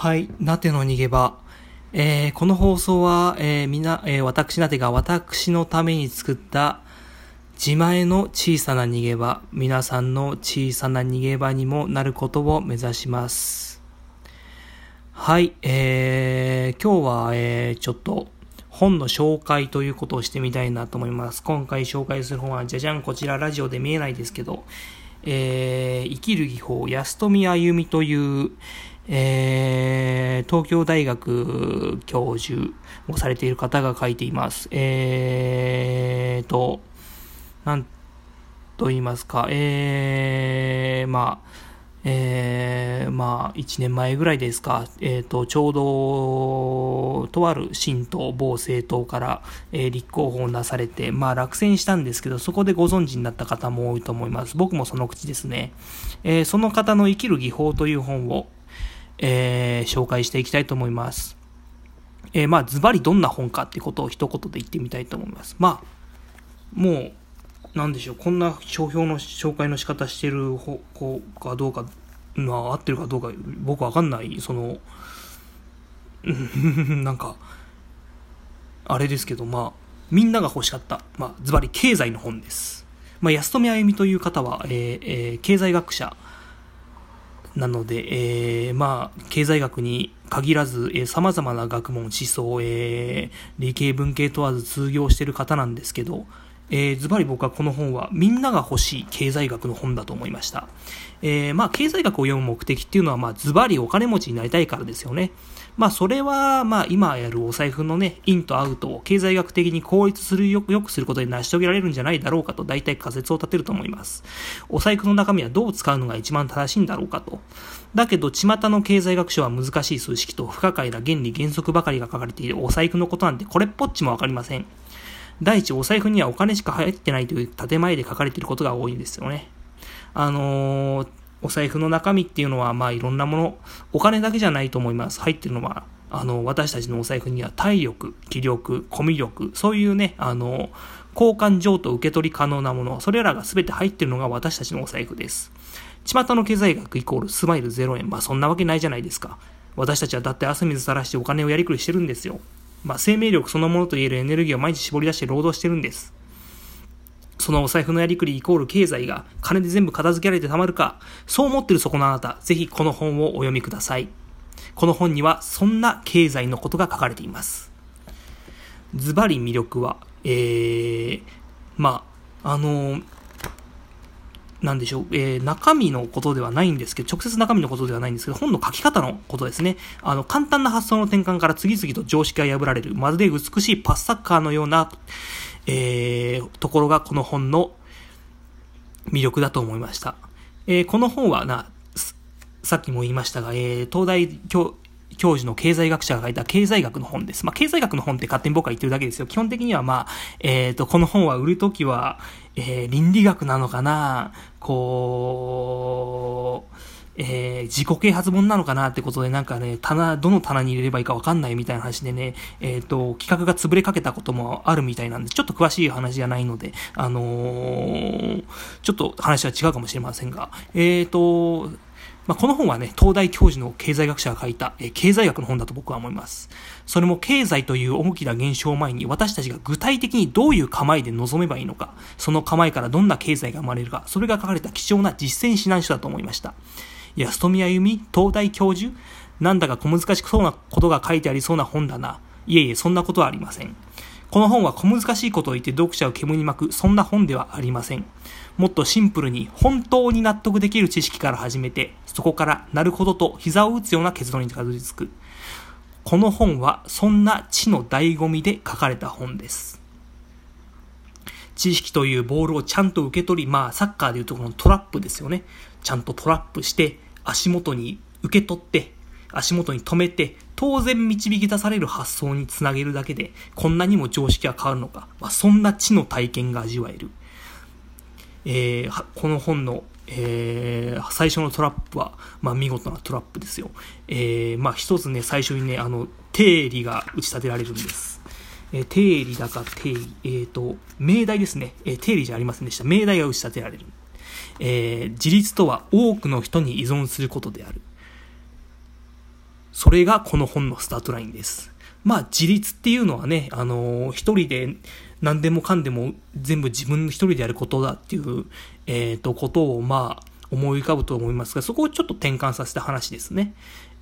はい、なての逃げ場。えー、この放送は、えー、みな、えー、私なてが私のために作った自前の小さな逃げ場、皆さんの小さな逃げ場にもなることを目指します。はい、えー、今日は、えー、ちょっと本の紹介ということをしてみたいなと思います。今回紹介する本は、じゃじゃん、こちらラジオで見えないですけど、えー、生きる技法、安富あゆみという、えー、東京大学教授をされている方が書いています。えーと、なんと言いますか、えー、まあ、えー、まあ、1年前ぐらいですか、えっ、ー、と、ちょうど、とある新党、某政党から、えー、立候補をなされて、まあ、落選したんですけど、そこでご存知になった方も多いと思います。僕もその口ですね。えー、その方の生きる技法という本を、えー、紹介していきたいと思います。えー、まあ、ズバリどんな本かってことを一言で言ってみたいと思います。まあ、もう、なんでしょう、こんな商標の紹介の仕方してる子かどうか、まあ、合ってるかどうか、僕わかんない、その、なんか、あれですけど、まあ、みんなが欲しかった、まあ、ズバリ経済の本です。まあ、安富あゆみという方は、えーえー、経済学者、なので、えー、まあ、経済学に限らず、えー、様々な学問、思想、えー、理系文系問わず通用している方なんですけど、えー、ズバリ僕はこの本はみんなが欲しい経済学の本だと思いました。えー、まあ、経済学を読む目的っていうのは、まあ、ズバリお金持ちになりたいからですよね。まあ、それは、まあ、今やるお財布のね、インとアウトを経済学的に効率するよ、よくすることで成し遂げられるんじゃないだろうかと、大体仮説を立てると思います。お財布の中身はどう使うのが一番正しいんだろうかと。だけど、巷の経済学書は難しい数式と不可解な原理原則ばかりが書かれているお財布のことなんてこれっぽっちもわかりません。第一、お財布にはお金しか入ってないという建前で書かれていることが多いんですよね。あのーお財布の中身っていうのは、まあいろんなもの、お金だけじゃないと思います。入ってるのは、あの、私たちのお財布には体力、気力、コミュ力、そういうね、あの、交換譲渡受け取り可能なもの、それらが全て入ってるのが私たちのお財布です。巷の経済学イコールスマイル0円。まあそんなわけないじゃないですか。私たちはだって汗水垂らしてお金をやりくりしてるんですよ。まあ生命力そのものといえるエネルギーを毎日絞り出して労働してるんです。そのお財布のやりくりイコール経済が金で全部片付けられてたまるか、そう思ってるそこのあなた、ぜひこの本をお読みください。この本にはそんな経済のことが書かれています。ズバリ魅力は、えー、まあ、あのー、なんでしょう、えー、中身のことではないんですけど、直接中身のことではないんですけど、本の書き方のことですね。あの、簡単な発想の転換から次々と常識が破られる、まるで美しいパスサッカーのような、えー、ところがこの本の魅力だと思いました。えー、この本はな、さっきも言いましたが、えー、東大教教授の経済学者が書いた経済学の本です。まあ、経済学の本って勝手に僕は言ってるだけですよ。基本的にはまあ、えっ、ー、と、この本は売るときは、えー、倫理学なのかな？こう、えー、自己啓発本なのかなってことでなんかね、棚、どの棚に入れればいいかわかんないみたいな話でね、えっ、ー、と、企画が潰れかけたこともあるみたいなんで、ちょっと詳しい話じゃないので、あのー、ちょっと話は違うかもしれませんが、えっ、と、まあ、この本はね、東大教授の経済学者が書いた、え、経済学の本だと僕は思います。それも経済という大きな現象を前に私たちが具体的にどういう構えで臨めばいいのか、その構えからどんな経済が生まれるか、それが書かれた貴重な実践指南書だと思いました。安富あゆみ東大教授？なんだか小難しそうなことが書いてありそうな本だな。いえいえ、そんなことはありません。この本は小難しいことを言って読者を煙に巻く、そんな本ではありません。もっとシンプルに本当に納得できる知識から始めて、そこからなるほどと膝を打つような結論にたどり着く。この本はそんな知の醍醐味で書かれた本です。知識というボールをちゃんと受け取り、まあサッカーでいうとこのトラップですよね。ちゃんとトラップして、足元に受け取って、足元に止めて、当然導き出される発想につなげるだけで、こんなにも常識は変わるのか。まあ、そんな知の体験が味わえる。えー、この本の、えー、最初のトラップは、まあ、見事なトラップですよ。えー、まあ、一つね、最初にね、あの、定理が打ち立てられるんです。えー、定理だか定理、えっ、ー、と、命題ですね。えー、定理じゃありませんでした。命題が打ち立てられる。えー、自立とは多くの人に依存することである。それがこの本のスタートラインです。まあ、自立っていうのはね、あのー、一人で何でもかんでも全部自分一人でやることだっていう、えっ、ー、と、ことを、まあ、思い浮かぶと思いますが、そこをちょっと転換させた話ですね。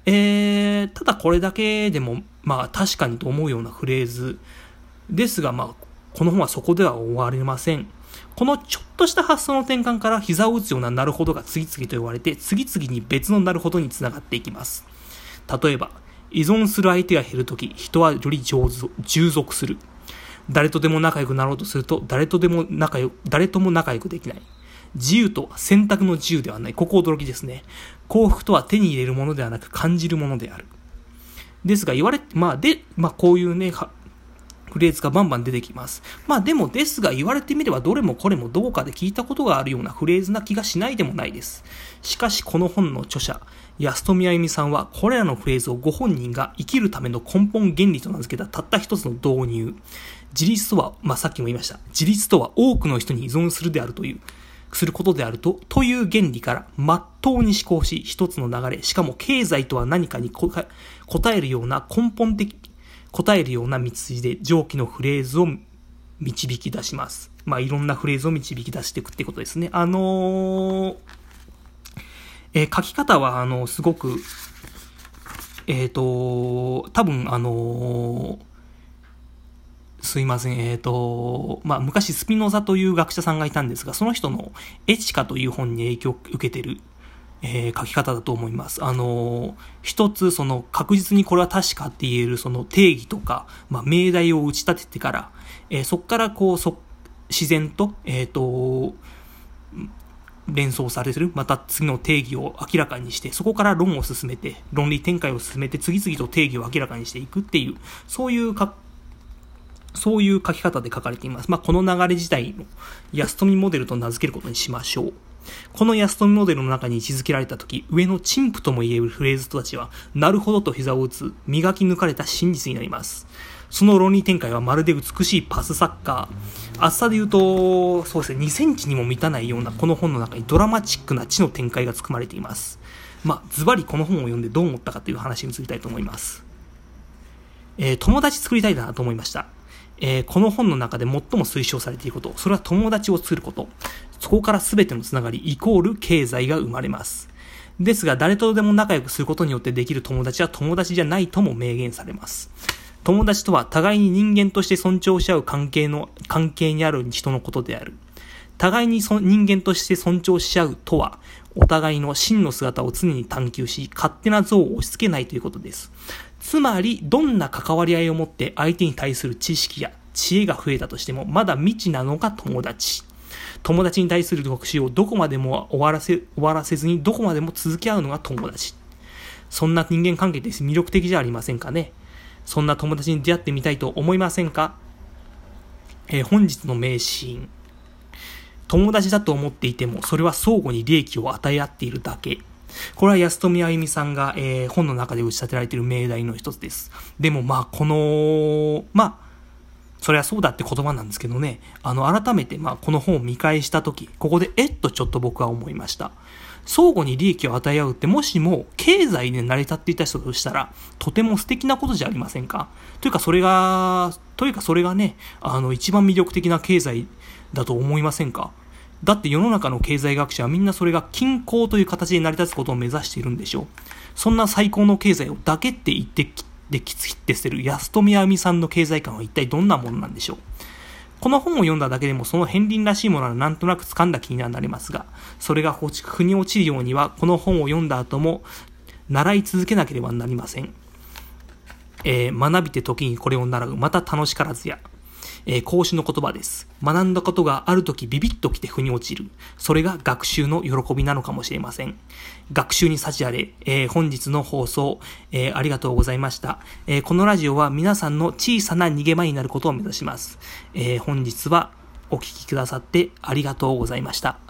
えー、ただこれだけでも、まあ、確かにと思うようなフレーズですが、まあ、この本はそこでは終わりません。このちょっとした発想の転換から膝を打つようななるほどが次々と言われて、次々に別のなるほどにつながっていきます。例えば、依存する相手が減るとき、人はより従属する。誰とでも仲良くなろうとすると、誰とでも仲良く誰とも仲良くできない。自由とは選択の自由ではない。ここ驚きですね。幸福とは手に入れるものではなく感じるものである。ですが言われ、まあで、まあこういうね、フレーズがバンバン出てきます。まあでもですが言われてみればどれもこれもどこかで聞いたことがあるようなフレーズな気がしないでもないです。しかしこの本の著者、安富あゆみさんはこれらのフレーズをご本人が生きるための根本原理と名付けたたった一つの導入。自立とは、まあさっきも言いました。自立とは多くの人に依存するであるという。することであると、という原理から真っ当に思考し、一つの流れ、しかも経済とは何かに答えるような根本的、答えるような道筋で上記のフレーズを導き出します。まあ、いろんなフレーズを導き出していくってことですね。あのー、えー、書き方は、あの、すごく、えっ、ー、と、多分、あのすいません、えっ、と、まあ、昔スピノザという学者さんがいたんですが、その人のエチカという本に影響を受けてるえー、書き方だと思います。あのー、一つその確実にこれは確かって言えるその定義とか、まあ、命題を打ち立ててから、えー、そこからこう、そ、自然と、えっ、と、連想されてる、また次の定義を明らかにして、そこから論を進めて、論理展開を進めて、次々と定義を明らかにしていくっていう、そういうか、そういう書き方で書かれています。まあ、この流れ自体の安富モデルと名付けることにしましょう。この安富モデルの中に位置づけられた時、上の陳腐とも言えるフレーズたちは、なるほどと膝を打つ、磨き抜かれた真実になります。その論理展開はまるで美しいパスサッカー。厚さで言うと、そうですね、2センチにも満たないようなこの本の中にドラマチックな知の展開が含まれています。まあ、ズバリこの本を読んでどう思ったかという話に移りたいと思います。えー、友達作りたいなと思いました。えー、この本の中で最も推奨されていること、それは友達を作ること。そこから全てのつながり、イコール経済が生まれます。ですが、誰とでも仲良くすることによってできる友達は友達じゃないとも明言されます。友達とは互いに人間として尊重し合う関係の、関係にある人のことである。互いに人間として尊重し合うとは、お互いの真の姿を常に探求し、勝手な像を押し付けないということです。つまり、どんな関わり合いを持って相手に対する知識や知恵が増えたとしても、まだ未知なのが友達。友達に対する特集をどこまでも終わらせ、終わらせずにどこまでも続き合うのが友達。そんな人間関係って魅力的じゃありませんかね？そんな友達に出会ってみたいと思いませんか？えー、本日の名シーン。友達だと思っていても、それは相互に利益を与え合っているだけ。これは安富あゆみさんが、えー、本の中で打ち立てられている命題の一つです。でもまあ、この、まあ、それはそうだって言葉なんですけどね、あの、改めて、まあ、この本を見返したとき、ここで、えっとちょっと僕は思いました。相互に利益を与え合うって、もしも経済で成り立っていた人としたら、とても素敵なことじゃありませんか？というか、それが、というか、それがね、あの、一番魅力的な経済だと思いませんか？だって世の中の経済学者はみんなそれが均衡という形で成り立つことを目指しているんでしょう。そんな最高の経済をだけって言ってきできつって捨てる安富あみさんの経済観は一体どんなものなんでしょう。この本を読んだだけでもその片鱗らしいものはなんとなく掴んだ気にはなりますが、それが腑に落ちるようにはこの本を読んだ後も習い続けなければなりません。えー、学びて時にこれを習う、また楽しからずや。えー、講師の言葉です。学んだことがある時ビビッときて腑に落ちる。それが学習の喜びなのかもしれません。学習に幸あれ、えー、本日の放送、えー、ありがとうございました、えこのラジオは皆さんの小さな逃げ場になることを目指します。え本日はお聴きくださってありがとうございました。